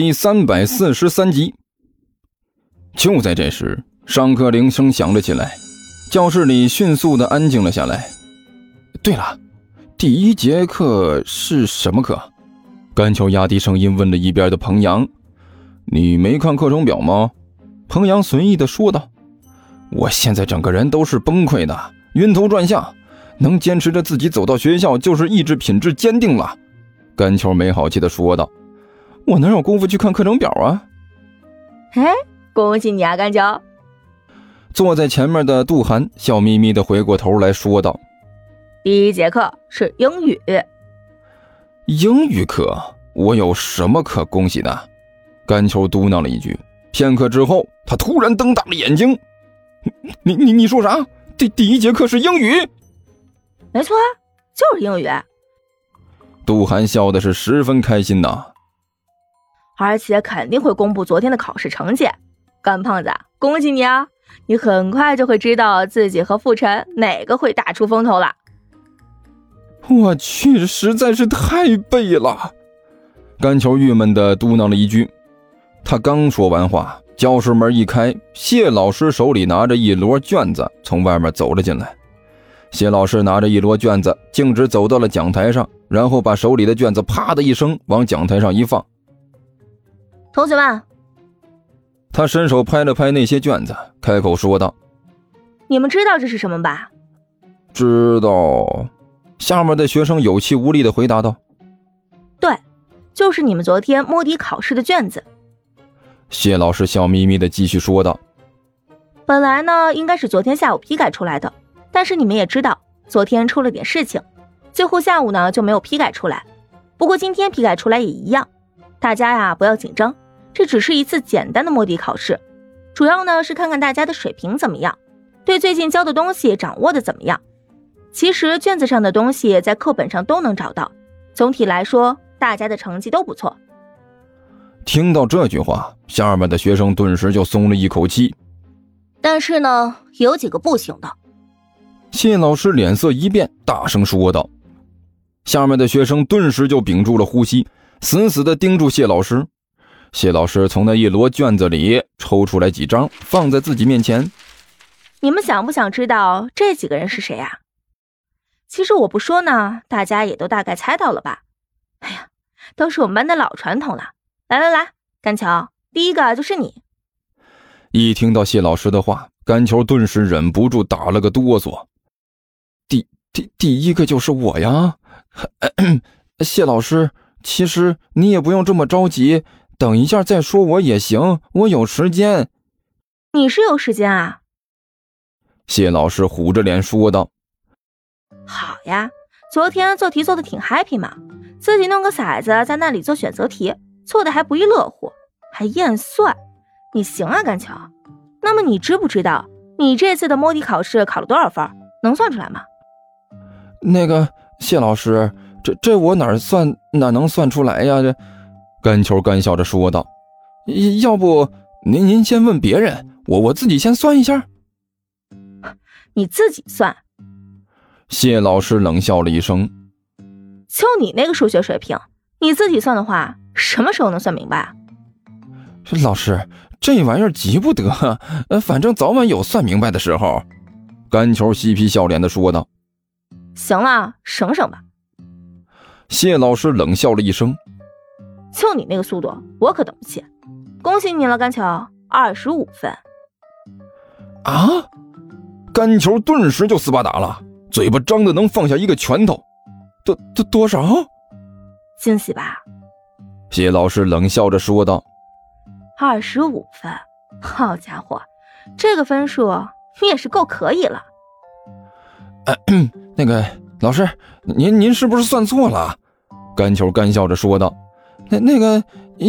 第三百四十三集。就在这时，上课铃声响了起来，教室里迅速的安静了下来。对了，第一节课是什么课？甘秋压低声音问了一边的彭阳：“你没看课程表吗？”彭阳随意的说道：“我现在整个人都是崩溃的，晕头转向，能坚持着自己走到学校，就是意志品质坚定了。”甘秋没好气的说道：“我哪有功夫去看课程表啊？”哎，恭喜你啊，甘秋！坐在前面的杜涵笑眯眯的回过头来说道：“第一节课是英语。”英语课，我有什么可恭喜的？甘秋嘟囔了一句。片刻之后，他突然瞪大了眼睛：“你你你说啥？第第一节课是英语？没错，就是英语。”杜涵笑的是十分开心呐，而且肯定会公布昨天的考试成绩。干胖子，恭喜你啊！你很快就会知道自己和傅晨哪个会大出风头了。我去，实在是太背了！甘球郁闷的嘟囔了一句。他刚说完话，教室门一开，谢老师手里拿着一摞卷子从外面走了进来。谢老师拿着一摞卷子，径直走到了讲台上，然后把手里的卷子啪的一声往讲台上一放。同学们，他伸手拍了拍那些卷子，开口说道：“你们知道这是什么吧？”“知道。”下面的学生有气无力的回答道：“对，就是你们昨天摸底考试的卷子。”谢老师笑眯眯的继续说道：“本来呢，应该是昨天下午批改出来的。”但是你们也知道，昨天出了点事情，最后下午呢就没有批改出来。不过今天批改出来也一样，大家呀不要紧张，这只是一次简单的摸底考试，主要呢是看看大家的水平怎么样，对最近教的东西掌握的怎么样。其实卷子上的东西在课本上都能找到，总体来说大家的成绩都不错。听到这句话，下面的学生顿时就松了一口气。但是呢，有几个不行的。谢老师脸色一变，大声说道：“下面的学生顿时就屏住了呼吸，死死地盯住谢老师。谢老师从那一摞卷子里抽出来几张，放在自己面前。你们想不想知道这几个人是谁啊？其实我不说呢，大家也都大概猜到了吧？哎呀，都是我们班的老传统了。来来来，甘乔，第一个就是你。”一听到谢老师的话，甘球顿时忍不住打了个哆嗦。第第第一个就是我呀，谢老师，其实你也不用这么着急，等一下再说我也行，我有时间。你是有时间啊？谢老师虎着脸说道：“好呀，昨天做题做的挺 happy 嘛，自己弄个骰子在那里做选择题，错的还不亦乐乎，还验算，你行啊，甘桥。那么你知不知道你这次的摸底考试考了多少分？能算出来吗？”那个谢老师，这这我哪算哪能算出来呀？这甘球干笑着说道：“要不您您先问别人，我我自己先算一下。”你自己算。谢老师冷笑了一声：“就你那个数学水平，你自己算的话，什么时候能算明白啊？”老师，这玩意儿急不得，呃，反正早晚有算明白的时候。”甘球嬉皮笑脸的说道。行了，省省吧。谢老师冷笑了一声：“就你那个速度，我可等不起。恭喜你了，甘球，二十五分。”啊！甘球顿时就斯巴达了，嘴巴张的能放下一个拳头。多多多少？惊喜吧？谢老师冷笑着说道：“二十五分，好家伙，这个分数你也是够可以了。”那个老师，您您是不是算错了？甘球干笑着说道。那那个，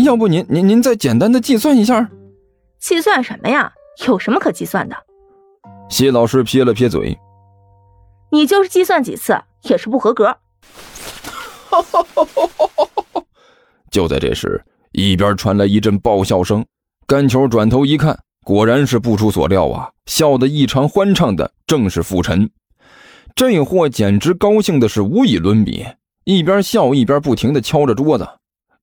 要不您您您再简单的计算一下？计算什么呀？有什么可计算的？谢老师撇了撇嘴。你就是计算几次也是不合格。就在这时，一边传来一阵爆笑声。甘球转头一看，果然是不出所料啊，笑得异常欢畅的正是傅晨。这货简直高兴的是无以伦比，一边笑一边不停的敲着桌子。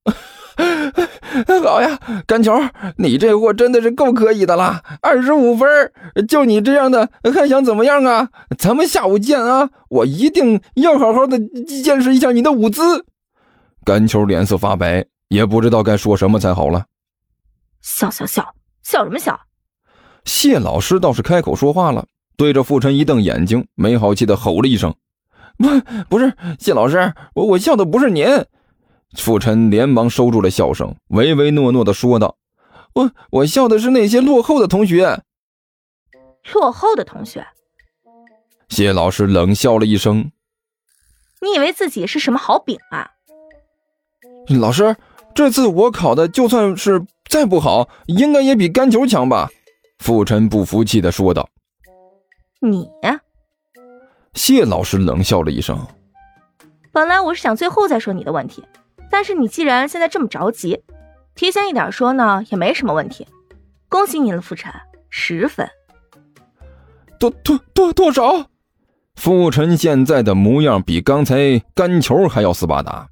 好呀，甘球，你这货真的是够可以的啦，二十五分，就你这样的，还想怎么样啊？咱们下午见啊！我一定要好好的见识一下你的舞姿。甘球脸色发白，也不知道该说什么才好了。笑笑笑，笑什么笑？谢老师倒是开口说话了，对着傅晨一瞪眼睛，没好气的吼了一声：“ 不，不是谢老师，我我笑的不是您。”傅晨连忙收住了笑声，唯唯诺诺的说道：“我我笑的是那些落后的同学。”落后的同学。谢老师冷笑了一声：“你以为自己是什么好饼啊？”老师，这次我考的就算是再不好，应该也比干球强吧？傅晨不服气的说道。你呀？谢老师冷笑了一声。本来我是想最后再说你的问题。但是你既然现在这么着急，提前一点说呢也没什么问题。恭喜你了，傅晨，十分。多多多多少？傅晨现在的模样比刚才干球还要斯巴达，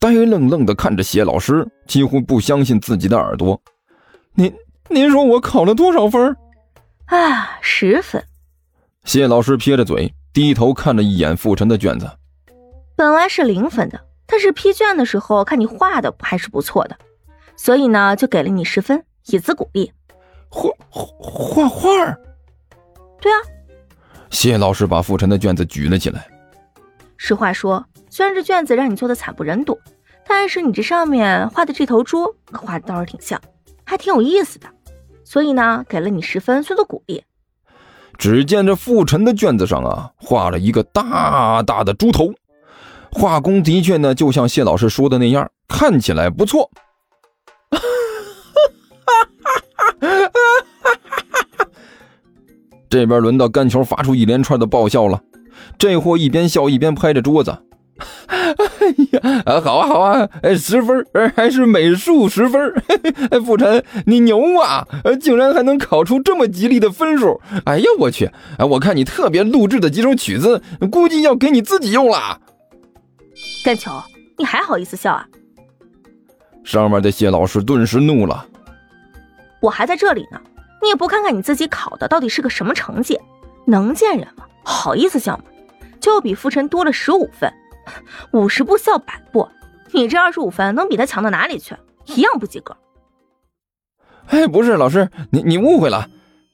呆愣愣的看着谢老师，几乎不相信自己的耳朵。您您说我考了多少分？啊，十分。谢老师撇着嘴，低头看了一眼傅晨的卷子，本来是零分的。但是批卷的时候看你画的还是不错的，所以呢就给了你十分，以资鼓励。画画画画对啊。谢老师把傅晨的卷子举了起来。实话说，虽然这卷子让你做的惨不忍睹，但是你这上面画的这头猪可画的倒是挺像，还挺有意思的，所以呢给了你十分，算作鼓励。只见这傅晨的卷子上啊画了一个大大的猪头。画工的确呢，就像谢老师说的那样，看起来不错。这边轮到干球发出一连串的爆笑了，这货一边笑一边拍着桌子。哎呀，啊好啊好啊，哎十分，还是美术十分。哎，傅晨你牛啊，竟然还能考出这么吉利的分数。哎呀我去，哎我看你特别录制的几首曲子，估计要给你自己用了。甘球，你还好意思笑啊？上面的谢老师顿时怒了。我还在这里呢，你也不看看你自己考的到底是个什么成绩，能见人吗？好意思笑吗？就比傅晨多了十五分，五十步笑百步，你这二十五分能比他强到哪里去？一样不及格。哎，不是老师，你你误会了。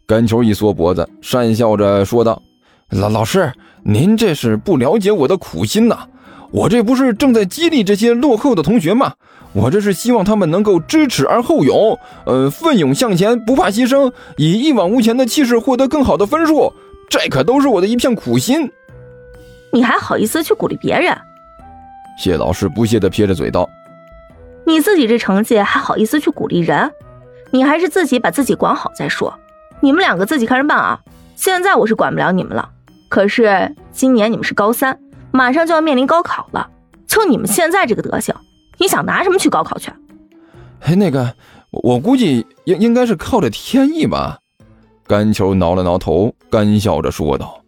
甘球一缩脖子，讪笑着说道：“老老师，您这是不了解我的苦心呐。”我这不是正在激励这些落后的同学吗？我这是希望他们能够知耻而后勇，呃，奋勇向前，不怕牺牲，以一往无前的气势获得更好的分数。这可都是我的一片苦心。你还好意思去鼓励别人？谢老师不屑地撇着嘴道：“你自己这成绩还好意思去鼓励人？你还是自己把自己管好再说。你们两个自己看着办啊！现在我是管不了你们了。可是今年你们是高三。”马上就要面临高考了，就你们现在这个德行，你想拿什么去高考去？哎，那个，我估计应应该是靠着天意吧。甘球挠了挠头，干笑着说道。